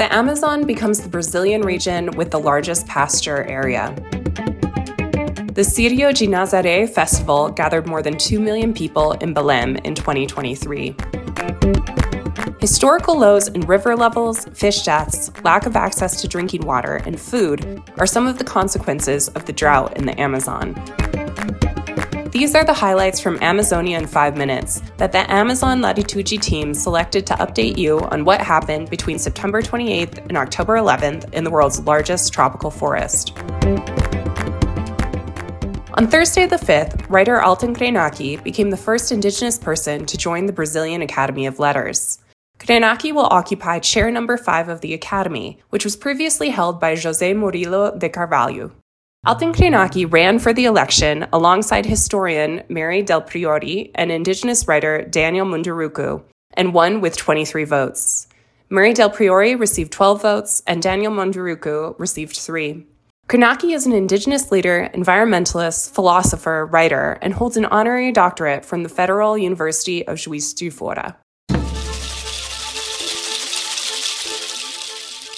The Amazon becomes the Brazilian region with the largest pasture area. The Círio de Nazaré festival gathered more than 2 million people in Belém in 2023. Historical lows in river levels, fish deaths, lack of access to drinking water, and food are some of the consequences of the drought in the Amazon. These are the highlights from Amazonia in 5 minutes that the Amazon Latitude team selected to update you on what happened between September 28th and October 11th in the world's largest tropical forest. On Thursday the 5th, writer Ailton Krenak became the first indigenous person to join the Brazilian Academy of Letters. Krenak will occupy chair number 5 of the Academy, which was previously held by José Murilo de Carvalho. Ailton Krenak ran for the election alongside historian Mary Del Priore and indigenous writer Daniel Munduruku, and won with 23 votes. Mary Del Priore received 12 votes, and Daniel Munduruku received 3. Krenak is an indigenous leader, environmentalist, philosopher, writer, and holds an honorary doctorate from the Federal University of Juiz de Fora.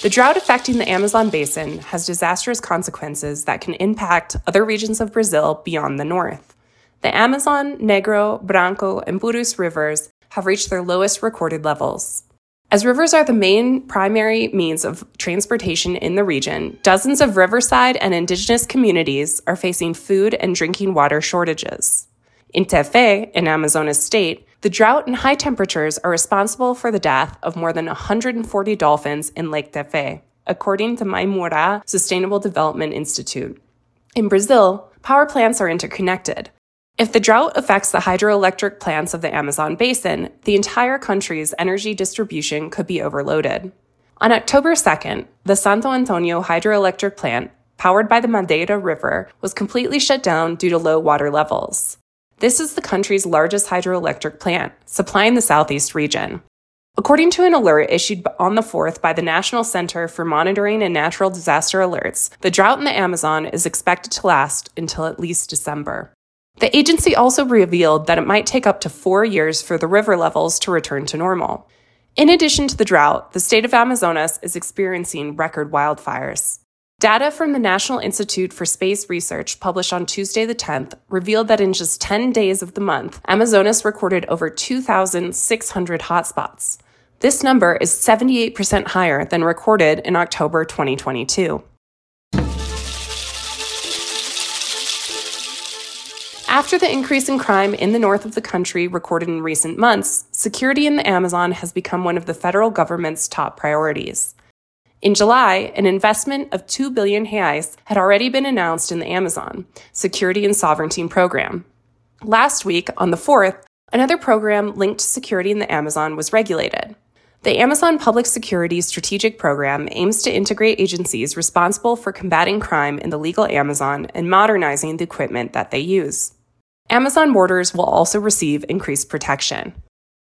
The drought affecting the Amazon basin has disastrous consequences that can impact other regions of Brazil beyond the north. The Amazon, Negro, Branco, and Purus rivers have reached their lowest recorded levels. As rivers are the main primary means of transportation in the region, dozens of riverside and indigenous communities are facing food and drinking water shortages. In Tefé, in Amazonas state, the drought and high temperatures are responsible for the death of more than 140 dolphins in Lake Tefé, according to Mamirauá Sustainable Development Institute. In Brazil, power plants are interconnected. If the drought affects the hydroelectric plants of the Amazon basin, the entire country's energy distribution could be overloaded. On October 2nd, the Santo Antonio hydroelectric plant, powered by the Madeira River, was completely shut down due to low water levels. This is the country's largest hydroelectric plant, supplying the southeast region. According to an alert issued on the 4th by the National Center for Monitoring and Natural Disaster Alerts, the drought in the Amazon is expected to last until at least December. The agency also revealed that it might take up to four years for the river levels to return to normal. In addition to the drought, the state of Amazonas is experiencing record wildfires. Data from the National Institute for Space Research, published on Tuesday the 10th, revealed that in just 10 days of the month, Amazonas recorded over 2,600 hotspots. This number is 78% higher than recorded in October 2022. After the increase in crime in the north of the country recorded in recent months, security in the Amazon has become one of the federal government's top priorities. In July, an investment of 2 billion reais had already been announced in the Amazon Security and Sovereignty Program. Last week, on the 4th, another program linked to security in the Amazon was regulated. The Amazon Public Security Strategic Program aims to integrate agencies responsible for combating crime in the legal Amazon and modernizing the equipment that they use. Amazon borders will also receive increased protection.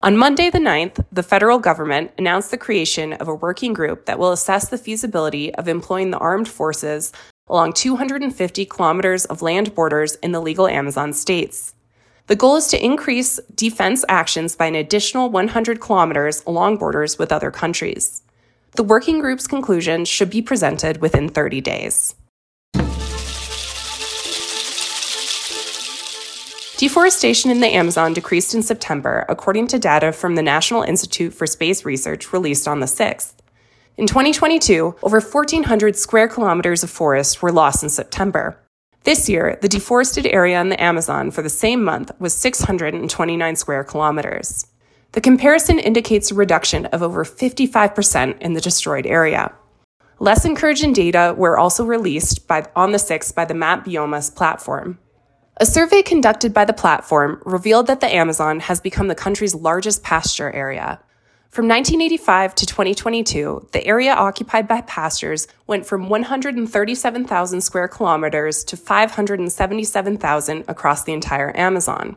On Monday, the 9th, the federal government announced the creation of a working group that will assess the feasibility of employing the armed forces along 250 kilometers of land borders in the legal Amazon states. The goal is to increase defense actions by an additional 100 kilometers along borders with other countries. The working group's conclusions should be presented within 30 days. Deforestation in the Amazon decreased in September, according to data from the National Institute for Space Research released on the 6th. In 2022, over 1,400 square kilometers of forest were lost in September. This year, the deforested area in the Amazon for the same month was 629 square kilometers. The comparison indicates a reduction of over 55% in the destroyed area. Less encouraging data were also released by, on the 6th by the MapBiomas platform. A survey conducted by the platform revealed that the Amazon has become the country's largest pasture area. From 1985 to 2022, the area occupied by pastures went from 137,000 square kilometers to 577,000 across the entire Amazon.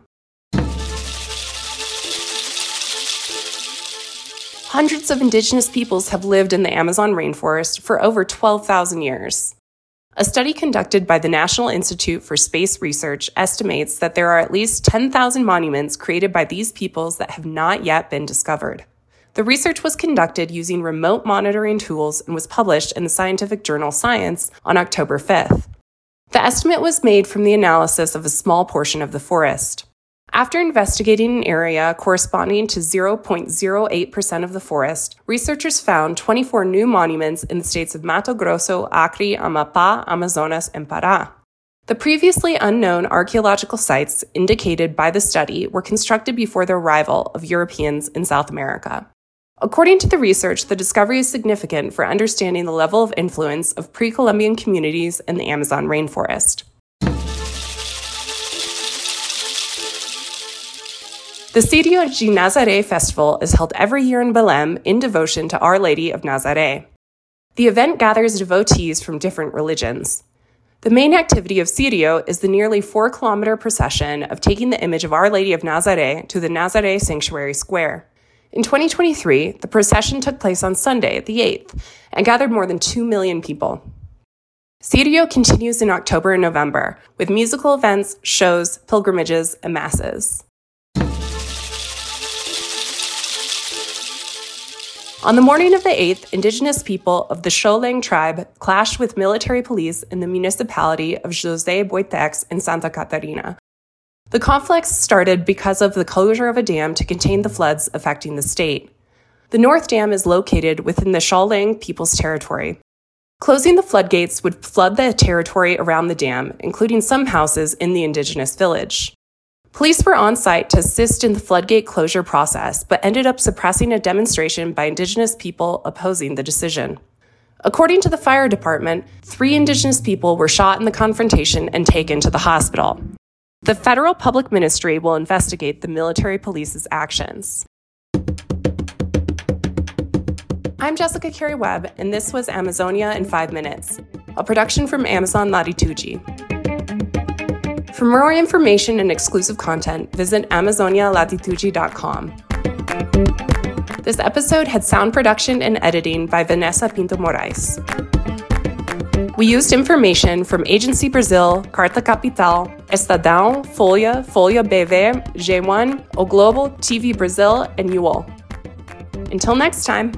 Hundreds of indigenous peoples have lived in the Amazon rainforest for over 12,000 years. A study conducted by the National Institute for Space Research estimates that there are at least 10,000 monuments created by these peoples that have not yet been discovered. The research was conducted using remote monitoring tools and was published in the scientific journal Science on October 5th. The estimate was made from the analysis of a small portion of the forest. After investigating an area corresponding to 0.08% of the forest, researchers found 24 new monuments in the states of Mato Grosso, Acre, Amapá, Amazonas, and Pará. The previously unknown archaeological sites indicated by the study were constructed before the arrival of Europeans in South America. According to the research, the discovery is significant for understanding the level of influence of pre Columbian communities in the Amazon rainforest. The de Nazaré Festival is held every year in Belém in devotion to Our Lady of Nazaré. The event gathers devotees from different religions. The main activity of Círio is the nearly four kilometer procession of taking the image of Our Lady of Nazaré to the Nazaré Sanctuary Square. In 2023, the procession took place on Sunday, the 8th, and gathered more than 2 million people. Círio continues in October and November with musical events, shows, pilgrimages, and masses. On the morning of the 8th, indigenous people of the Xokleng tribe clashed with military police in the municipality of José Boiteux in Santa Catarina. The conflict started because of the closure of a dam to contain the floods affecting the state. The North Dam is located within the Xokleng People's Territory. Closing the floodgates would flood the territory around the dam, including some houses in the indigenous village. Police were on site to assist in the floodgate closure process, but ended up suppressing a demonstration by Indigenous people opposing the decision. According to the fire department, three Indigenous people were shot in the confrontation and taken to the hospital. The federal public ministry will investigate the military police's actions. I'm Jessica Carey Webb, and this was Amazonia in 5 Minutes, a production from Amazon Latitude. For more information and exclusive content, visit AmazoniaLatitude.com. This episode had sound production and editing by Vanessa Pinto Moraes. We used information from Agency Brazil, Carta Capital, Estadão, Folha, Folha BV, G1, O Globo, TV Brazil, and UOL. Until next time.